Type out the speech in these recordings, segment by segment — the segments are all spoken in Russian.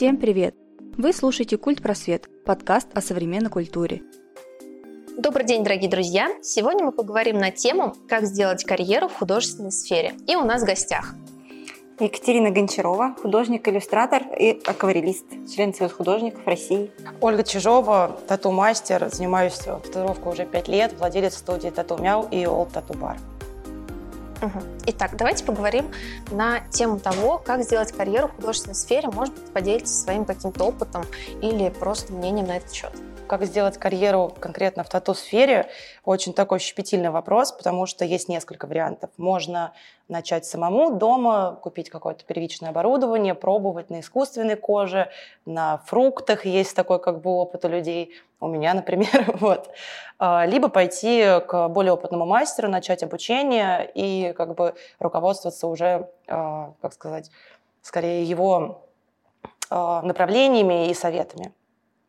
Всем привет! Вы слушаете «Культ Просвет» – подкаст о современной культуре. Добрый день, дорогие друзья! Сегодня мы поговорим на тему «Как сделать карьеру в художественной сфере». И у нас в гостях Екатерина Гончарова, художник-иллюстратор и акварелист, член Союза художников России. Ольга Чижова, тату-мастер, занимаюсь татуировкой уже пять лет, владелец студии Тату Мяу и Олд Тату Бар. Угу. Итак, давайте поговорим на тему того, как сделать карьеру в художественной сфере. Может быть, поделитесь своим каким-то опытом или просто мнением на этот счет как сделать карьеру конкретно в тату-сфере, очень такой щепетильный вопрос, потому что есть несколько вариантов. Можно начать самому дома, купить какое-то первичное оборудование, пробовать на искусственной коже, на фруктах есть такой как бы опыт у людей, у меня, например, вот. А, либо пойти к более опытному мастеру, начать обучение и как бы руководствоваться уже, а, как сказать, скорее его а, направлениями и советами.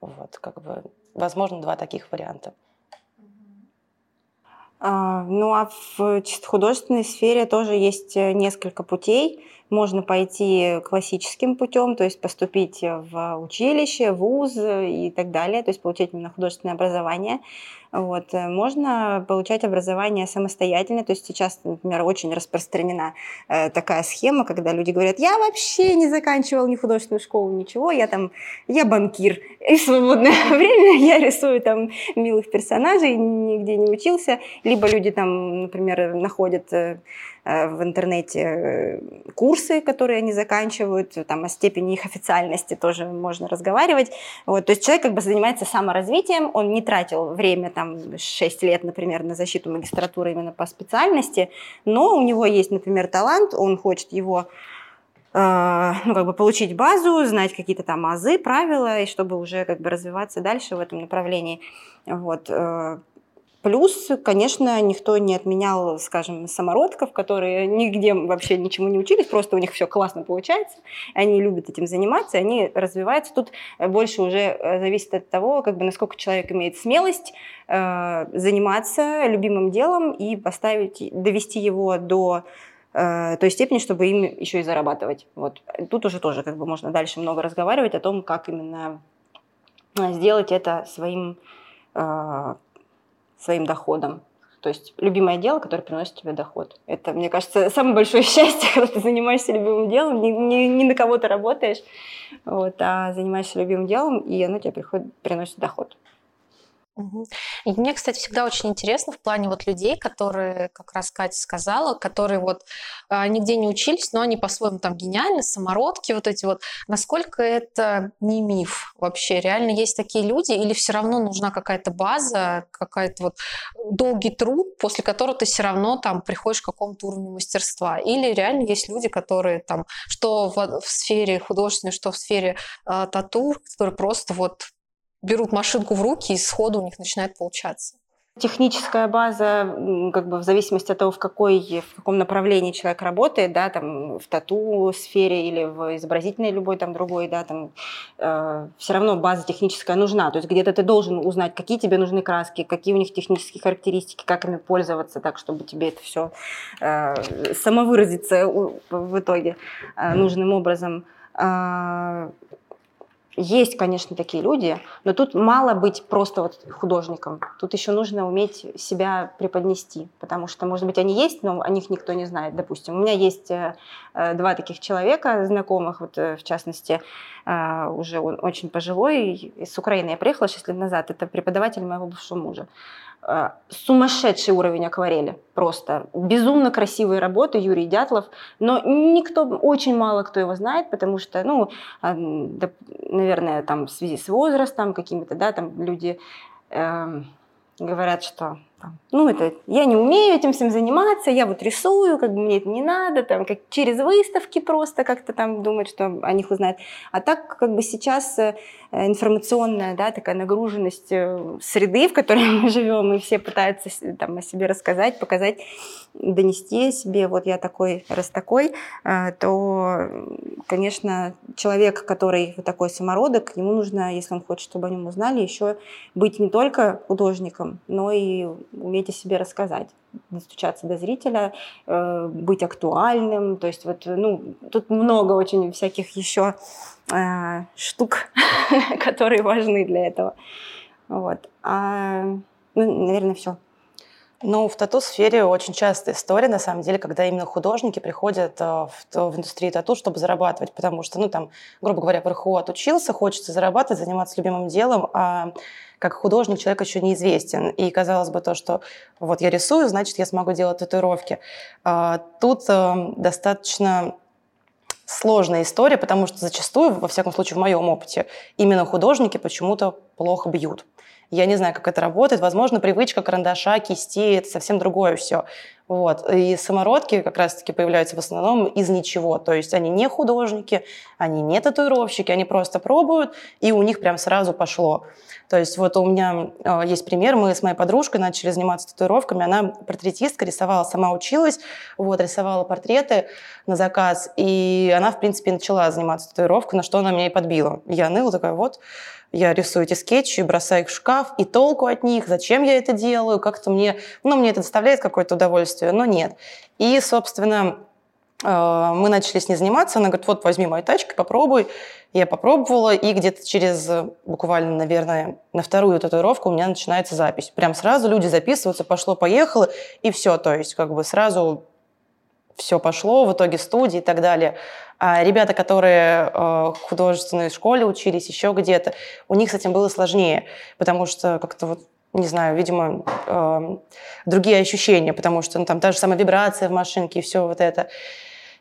Вот, как бы возможно, два таких варианта. А, ну а в художественной сфере тоже есть э, несколько путей. Можно пойти классическим путем, то есть поступить в училище, вуз и так далее, то есть получить именно художественное образование. Вот. Э, можно получать образование самостоятельно, то есть сейчас, например, очень распространена э, такая схема, когда люди говорят, я вообще не заканчивал ни художественную школу, ничего, я там, я банкир, и в свободное время я рисую там милых персонажей, нигде не учился, либо люди там, например, находят э, в интернете э, курсы, которые они заканчивают, там о степени их официальности тоже можно разговаривать. Вот, то есть человек как бы занимается саморазвитием, он не тратил время, там, 6 лет, например, на защиту магистратуры именно по специальности, но у него есть, например, талант, он хочет его э, ну, как бы получить базу, знать какие-то там азы, правила, и чтобы уже как бы развиваться дальше в этом направлении. Вот. Плюс, конечно, никто не отменял, скажем, самородков, которые нигде вообще ничему не учились, просто у них все классно получается, они любят этим заниматься, они развиваются. Тут больше уже э, зависит от того, как бы, насколько человек имеет смелость э, заниматься любимым делом и поставить, довести его до э, той степени, чтобы им еще и зарабатывать. Вот. Тут уже тоже как бы можно дальше много разговаривать о том, как именно э, сделать это своим э, своим доходом. То есть любимое дело, которое приносит тебе доход. Это, мне кажется, самое большое счастье, когда ты занимаешься любимым делом, ни, ни, ни на кого ты работаешь, вот, а занимаешься любимым делом, и оно тебе приходит, приносит доход. И мне, кстати, всегда очень интересно в плане вот людей, которые, как раз Катя сказала, которые вот а, нигде не учились, но они по-своему там гениальны, самородки вот эти вот. Насколько это не миф вообще? Реально есть такие люди или все равно нужна какая-то база, какая-то вот долгий труд, после которого ты все равно там приходишь к какому-то уровню мастерства? Или реально есть люди, которые там, что в, в сфере художественной, что в сфере э, тату, которые просто вот берут машинку в руки и сходу у них начинает получаться. Техническая база, как бы в зависимости от того, в, какой, в каком направлении человек работает, да, там в тату-сфере или в изобразительной любой там другой, да, там э, все равно база техническая нужна. То есть где-то ты должен узнать, какие тебе нужны краски, какие у них технические характеристики, как ими пользоваться, так чтобы тебе это все э, самовыразиться в итоге э, нужным образом. Э, есть, конечно, такие люди, но тут мало быть просто вот художником. Тут еще нужно уметь себя преподнести, потому что, может быть, они есть, но о них никто не знает. Допустим, у меня есть э, э, два таких человека знакомых, вот э, в частности, уже он очень пожилой, из Украины я приехала 6 лет назад, это преподаватель моего бывшего мужа. Э, сумасшедший уровень акварели. Просто безумно красивые работы Юрий Дятлов. Но никто, очень мало кто его знает, потому что, ну, а, наверное, там в связи с возрастом какими-то, да, там люди э, говорят, что ну, это я не умею этим всем заниматься, я вот рисую, как бы мне это не надо, там, как через выставки просто как-то там думать, что о них узнают. А так, как бы сейчас э, информационная, да, такая нагруженность э, среды, в которой мы живем, и все пытаются там о себе рассказать, показать, донести себе, вот я такой, раз такой, э, то, конечно, человек, который вот такой самородок, ему нужно, если он хочет, чтобы о нем узнали, еще быть не только художником, но и уметь о себе рассказать, достучаться до зрителя, э, быть актуальным. То есть вот, ну, тут много очень всяких еще э, штук, которые важны для этого. Вот. А, ну, наверное, все. Ну, в тату-сфере очень частая история, на самом деле, когда именно художники приходят э, в, в индустрию тату, чтобы зарабатывать, потому что, ну, там, грубо говоря, в РХУ отучился, хочется зарабатывать, заниматься любимым делом, а как художник человек еще неизвестен. И казалось бы то, что вот я рисую, значит, я смогу делать татуировки. А, тут э, достаточно сложная история, потому что зачастую, во всяком случае, в моем опыте, именно художники почему-то плохо бьют. Я не знаю, как это работает. Возможно, привычка карандаша, кисти – это совсем другое все. Вот. И самородки как раз-таки появляются в основном из ничего. То есть они не художники, они не татуировщики, они просто пробуют, и у них прям сразу пошло. То есть вот у меня э, есть пример, мы с моей подружкой начали заниматься татуировками, она портретистка, рисовала, сама училась, вот, рисовала портреты на заказ, и она, в принципе, начала заниматься татуировкой, на что она меня и подбила. Я ныла такая, вот, я рисую эти скетчи, бросаю их в шкаф, и толку от них, зачем я это делаю, как-то мне, ну, мне это доставляет какое-то удовольствие, но нет. И, собственно, э, мы начали с ней заниматься, она говорит, вот, возьми мою тачку, попробуй. Я попробовала, и где-то через буквально, наверное, на вторую татуировку у меня начинается запись. Прям сразу люди записываются, пошло-поехало, и все, то есть как бы сразу все пошло, в итоге студии и так далее. А ребята, которые э, в художественной школе учились, еще где-то, у них с этим было сложнее, потому что как-то вот не знаю, видимо, э, другие ощущения, потому что ну, там та же самая вибрация в машинке и все вот это.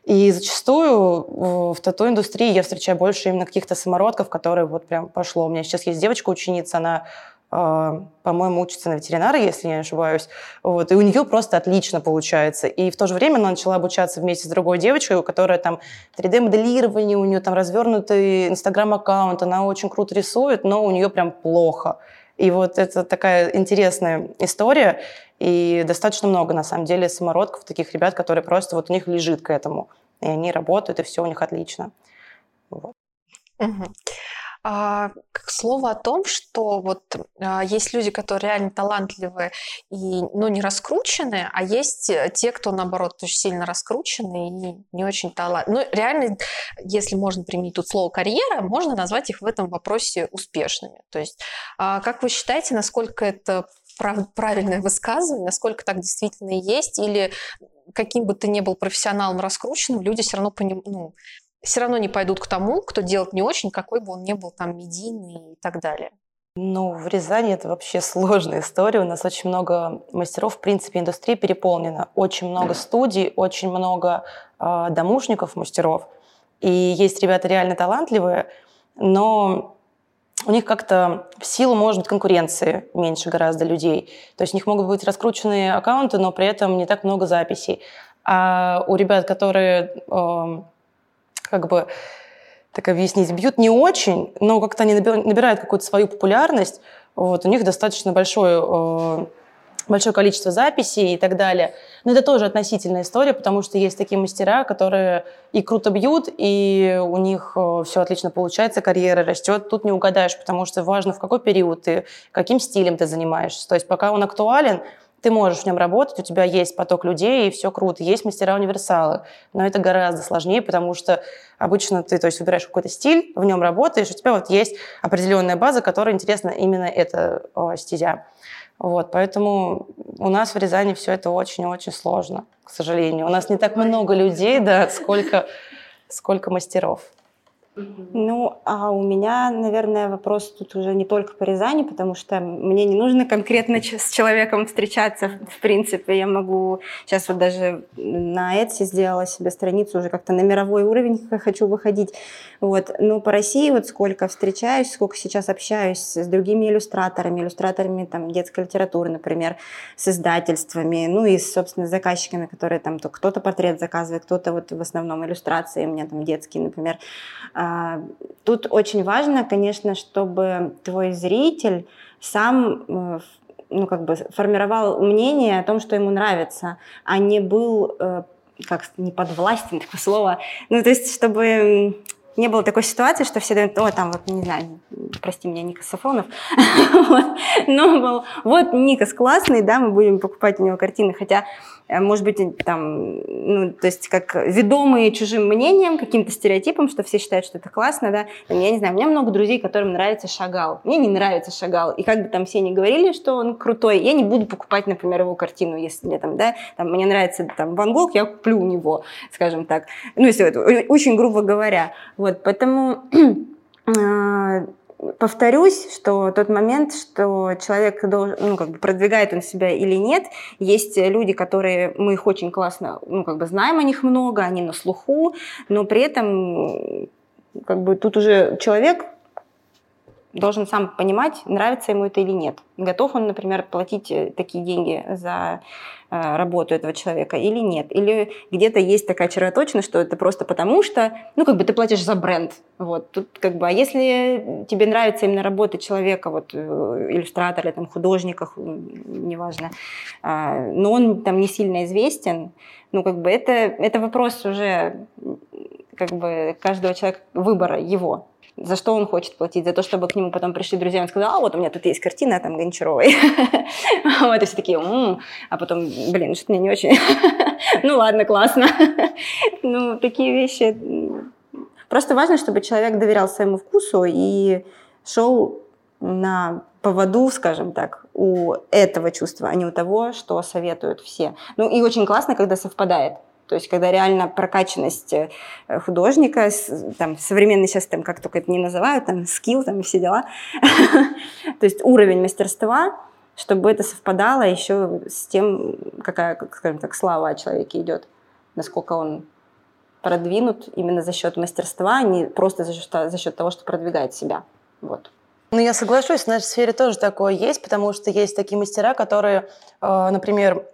И зачастую в тату-индустрии я встречаю больше именно каких-то самородков, которые вот прям пошло. У меня сейчас есть девочка-ученица, она а, по-моему, учится на ветеринара, если не ошибаюсь. Вот, и у нее просто отлично получается. И в то же время она начала обучаться вместе с другой девочкой, у которой там 3D-моделирование, у нее там развернутый инстаграм-аккаунт, она очень круто рисует, но у нее прям плохо. И вот это такая интересная история, и достаточно много, на самом деле, самородков, таких ребят, которые просто вот у них лежит к этому, и они работают, и все у них отлично. Вот. Угу. А, к слову о том, что вот а, есть люди, которые реально талантливые и ну, не раскручены, а есть э, те, кто, наоборот, очень сильно раскручены и не очень талантливые. Ну, реально, если можно применить тут слово «карьера», можно назвать их в этом вопросе успешными. То есть, а, как вы считаете, насколько это прав- правильное высказывание, насколько так действительно есть, или каким бы ты ни был профессионалом раскрученным, люди все равно поним... ну, все равно не пойдут к тому, кто делает не очень, какой бы он ни был там медийный и так далее. Ну, в Рязани это вообще сложная история. У нас очень много мастеров, в принципе, индустрия переполнена. Очень много студий, очень много э, домушников, мастеров. И есть ребята реально талантливые, но у них как-то в силу, может быть, конкуренции меньше гораздо людей. То есть у них могут быть раскрученные аккаунты, но при этом не так много записей. А у ребят, которые э, как бы так объяснить, бьют не очень, но как-то они набирают какую-то свою популярность, вот, у них достаточно большое, э, большое количество записей и так далее. Но это тоже относительная история, потому что есть такие мастера, которые и круто бьют, и у них э, все отлично получается, карьера растет. Тут не угадаешь, потому что важно, в какой период ты, каким стилем ты занимаешься. То есть пока он актуален, ты можешь в нем работать, у тебя есть поток людей, и все круто. Есть мастера-универсалы, но это гораздо сложнее, потому что обычно ты то есть, выбираешь какой-то стиль, в нем работаешь, у тебя вот есть определенная база, которая интересна именно эта о, стезя. Вот, поэтому у нас в Рязани все это очень-очень сложно, к сожалению. У нас не так много людей, да, сколько, сколько мастеров. Ну, а у меня, наверное, вопрос тут уже не только по Рязани, потому что мне не нужно конкретно с человеком встречаться, в принципе. Я могу... Сейчас вот даже на Etsy сделала себе страницу уже как-то на мировой уровень хочу выходить. Вот. Ну, по России вот сколько встречаюсь, сколько сейчас общаюсь с другими иллюстраторами, иллюстраторами там, детской литературы, например, с издательствами, ну и, собственно, с заказчиками, которые там то кто-то портрет заказывает, кто-то вот в основном иллюстрации, у меня там детские, например, а, тут очень важно, конечно, чтобы твой зритель сам э, ну, как бы формировал мнение о том, что ему нравится, а не был, э, как не подвластен, такое слово, ну, то есть, чтобы не было такой ситуации, что все дают, о, там вот, не знаю, прости меня, Никас Сафронов, но был, вот Никас классный, да, мы будем покупать у него картины, хотя Э, может быть, там, ну, то есть как ведомые чужим мнением, каким-то стереотипом, что все считают, что это классно, да. Я не знаю, у меня много друзей, которым нравится Шагал. Мне не нравится Шагал. И как бы там все не говорили, что он крутой, я не буду покупать, например, его картину, если мне там, да, там, мне нравится там Ван Гог, я куплю у него, скажем так. Ну, если это очень грубо говоря. Вот, поэтому э, повторюсь, что тот момент, что человек должен, ну, как бы продвигает он себя или нет, есть люди, которые мы их очень классно, ну, как бы знаем о них много, они на слуху, но при этом как бы тут уже человек должен сам понимать, нравится ему это или нет. Готов он, например, платить э, такие деньги за э, работу этого человека или нет. Или где-то есть такая червоточина, что это просто потому что, ну, как бы ты платишь за бренд. Вот. Тут как бы, а если тебе нравится именно работа человека, вот, э, иллюстратора, или там, художника, неважно, э, но он там не сильно известен, ну, как бы это, это вопрос уже как бы каждого человека, выбора его за что он хочет платить, за то, чтобы к нему потом пришли друзья, он сказал, а вот у меня тут есть картина там Гончаровой. Вот, и все такие, а потом, блин, что-то мне не очень. Ну ладно, классно. Ну, такие вещи. Просто важно, чтобы человек доверял своему вкусу и шел на поводу, скажем так, у этого чувства, а не у того, что советуют все. Ну и очень классно, когда совпадает. То есть, когда реально прокачанность э, художника, там, современный сейчас там, как только это не называют, там, скилл, там, и все дела, то есть уровень мастерства, чтобы это совпадало еще с тем, какая, скажем так, слава о человеке идет, насколько он продвинут именно за счет мастерства, а не просто за счет, за счет того, что продвигает себя. Вот. Ну, я соглашусь, в нашей сфере тоже такое есть, потому что есть такие мастера, которые, э, например,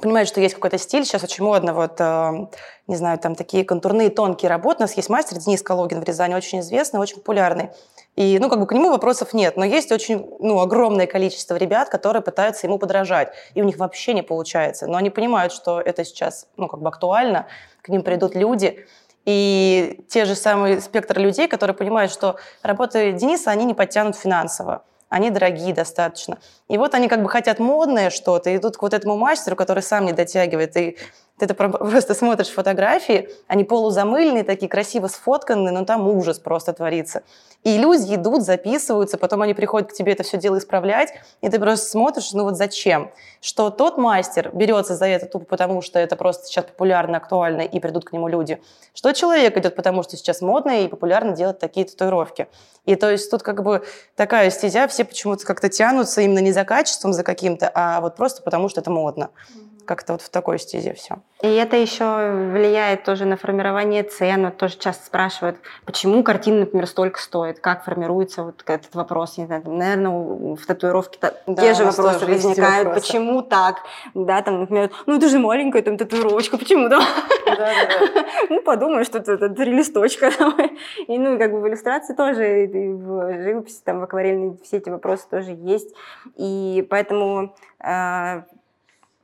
понимают, что есть какой-то стиль, сейчас очень модно, вот, э, не знаю, там такие контурные тонкие работы. У нас есть мастер Денис Калогин в Рязани, очень известный, очень популярный. И, ну, как бы к нему вопросов нет, но есть очень, ну, огромное количество ребят, которые пытаются ему подражать, и у них вообще не получается. Но они понимают, что это сейчас, ну, как бы актуально, к ним придут люди, и те же самые спектр людей, которые понимают, что работы Дениса, они не подтянут финансово они дорогие достаточно. И вот они как бы хотят модное что-то, идут к вот этому мастеру, который сам не дотягивает, и ты это просто смотришь фотографии, они полузамыленные, такие красиво сфотканные, но там ужас просто творится. И люди идут, записываются, потом они приходят к тебе это все дело исправлять, и ты просто смотришь, ну вот зачем? Что тот мастер берется за это тупо потому, что это просто сейчас популярно, актуально, и придут к нему люди. Что человек идет потому, что сейчас модно и популярно делать такие татуировки. И то есть тут как бы такая стезя, все почему-то как-то тянутся именно не за качеством, за каким-то, а вот просто потому, что это модно. Mm-hmm как-то вот в такой стезе все. И это еще влияет тоже на формирование цен. Вот тоже часто спрашивают, почему картина, например, столько стоит, как формируется вот этот вопрос. Не знаю, наверное, в татуировке да, те же вопросы возникают, вопросы. почему так, да, там, например, ну это же маленькая там татуировочка, почему, да? Ну подумай, что это три листочка. И ну как бы в иллюстрации тоже, и в живописи, там в акварельной все эти вопросы тоже есть. И поэтому а,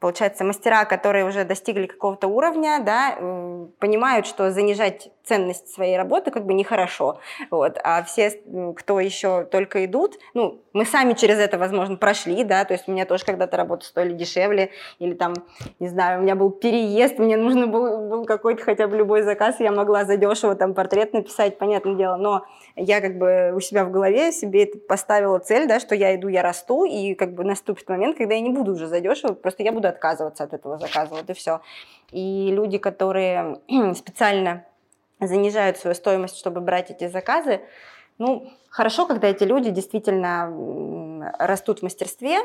получается, мастера, которые уже достигли какого-то уровня, да, понимают, что занижать ценность своей работы как бы нехорошо. Вот. А все, кто еще только идут, ну, мы сами через это, возможно, прошли, да, то есть у меня тоже когда-то работа стоили дешевле, или там, не знаю, у меня был переезд, мне нужно был, был какой-то хотя бы любой заказ, я могла задешево там портрет написать, понятное дело, но я как бы у себя в голове себе поставила цель, да, что я иду, я расту, и как бы наступит момент, когда я не буду уже задешево, просто я буду отказываться от этого заказа, вот и все. И люди, которые специально занижают свою стоимость, чтобы брать эти заказы. Ну, хорошо, когда эти люди действительно растут в мастерстве,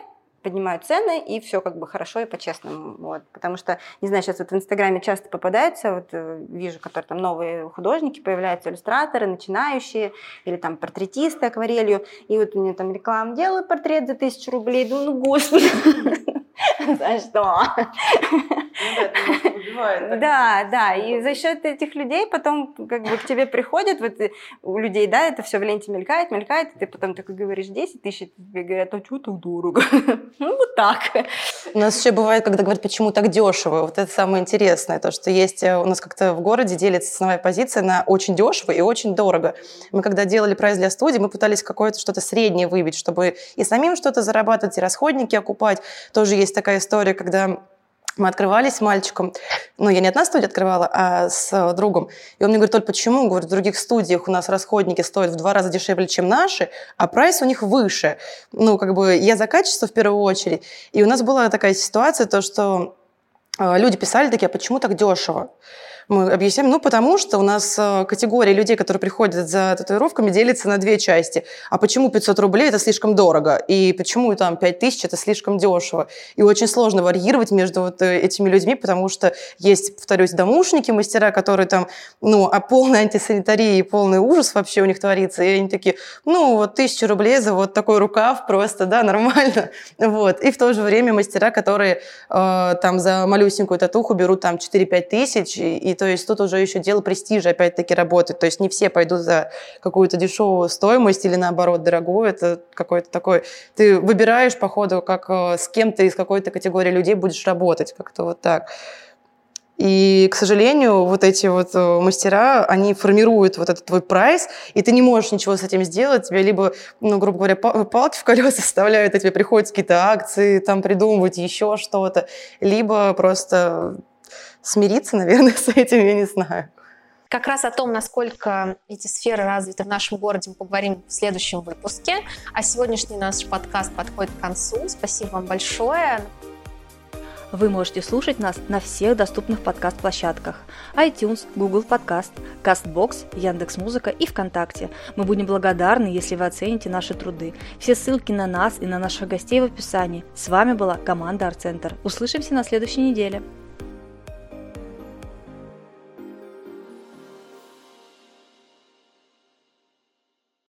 поднимают цены, и все как бы хорошо и по-честному. Вот. Потому что, не знаю, сейчас вот в Инстаграме часто попадаются, вот э, вижу, которые там новые художники, появляются иллюстраторы, начинающие, или там портретисты акварелью, и вот меня там реклама делаю портрет за тысячу рублей, думаю, ну господи, за что? Бывает. Да, да. И за счет этих людей потом как бы к тебе приходят, вот у людей, да, это все в ленте мелькает, мелькает, и ты потом такой говоришь 10 тысяч, и тебе говорят, а что так дорого? Ну, вот так. У нас еще бывает, когда говорят, почему так дешево. Вот это самое интересное, то, что есть э, у нас как-то в городе делится ценовая позиция на очень дешево и очень дорого. Мы когда делали прайс для студии, мы пытались какое-то что-то среднее выбить, чтобы и самим что-то зарабатывать, и расходники окупать. Тоже есть такая история, когда мы открывались с мальчиком, ну, я не одна студия открывала, а с другом. И он мне говорит, только почему? Говорит, в других студиях у нас расходники стоят в два раза дешевле, чем наши, а прайс у них выше. Ну, как бы я за качество в первую очередь. И у нас была такая ситуация, то, что э, люди писали такие, а почему так дешево? Мы объясняем, ну, потому что у нас э, категория людей, которые приходят за татуировками, делится на две части. А почему 500 рублей – это слишком дорого? И почему там 5000 – это слишком дешево? И очень сложно варьировать между вот э, этими людьми, потому что есть, повторюсь, домушники, мастера, которые там, ну, а полная антисанитария и полный ужас вообще у них творится. И они такие, ну, вот тысячу рублей за вот такой рукав просто, да, нормально. Вот. И в то же время мастера, которые э, там за малюсенькую татуху берут там 4-5 тысяч, и то есть тут уже еще дело престижа опять-таки работает. То есть не все пойдут за какую-то дешевую стоимость или наоборот дорогую. Это какой-то такой... Ты выбираешь по ходу, как э, с кем ты из какой-то категории людей будешь работать. Как-то вот так. И, к сожалению, вот эти вот э, мастера, они формируют вот этот твой прайс, и ты не можешь ничего с этим сделать. Тебе либо, ну, грубо говоря, палки в колеса вставляют, и тебе приходят какие-то акции, там придумывать еще что-то, либо просто смириться, наверное, с этим, я не знаю. Как раз о том, насколько эти сферы развиты в нашем городе, мы поговорим в следующем выпуске. А сегодняшний наш подкаст подходит к концу. Спасибо вам большое. Вы можете слушать нас на всех доступных подкаст-площадках iTunes, Google Podcast, CastBox, Яндекс.Музыка и ВКонтакте. Мы будем благодарны, если вы оцените наши труды. Все ссылки на нас и на наших гостей в описании. С вами была команда Арт Центр. Услышимся на следующей неделе.